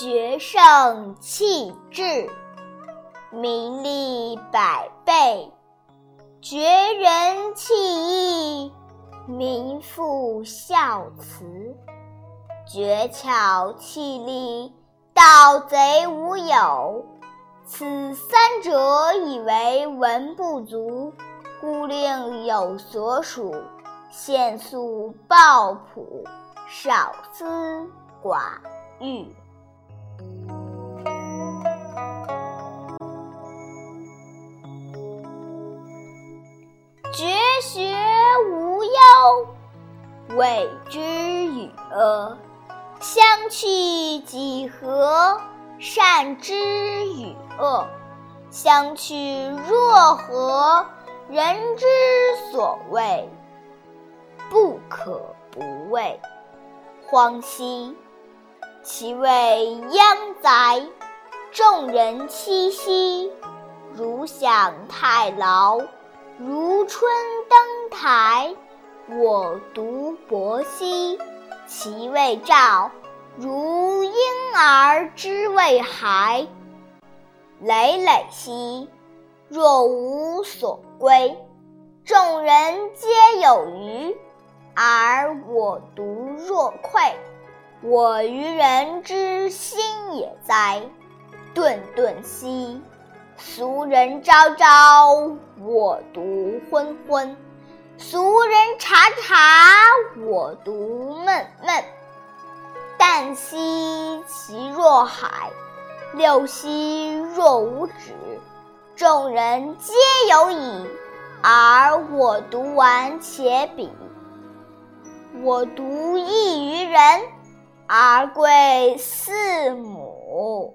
决胜气质，名利百倍；绝人弃义，名副孝慈；绝巧弃利，盗贼无有。此三者，以为文不足，故令有所属。限速抱朴，少思寡欲。谓之与恶；相去几何？善之与恶，相去若何？人之所谓不可不畏。荒兮，其未央哉！众人戚兮，如享太牢，如春登台。我独泊兮，其未兆。如婴儿之未孩，累累兮，若无所归。众人皆有余，而我独若愧。我于人之心也哉！顿顿兮，俗人昭昭，我独昏昏；俗人察察，我独闷闷。旦兮其若海，六兮若无止。众人皆有矣，而我独顽且鄙。我独异于人，而贵四母。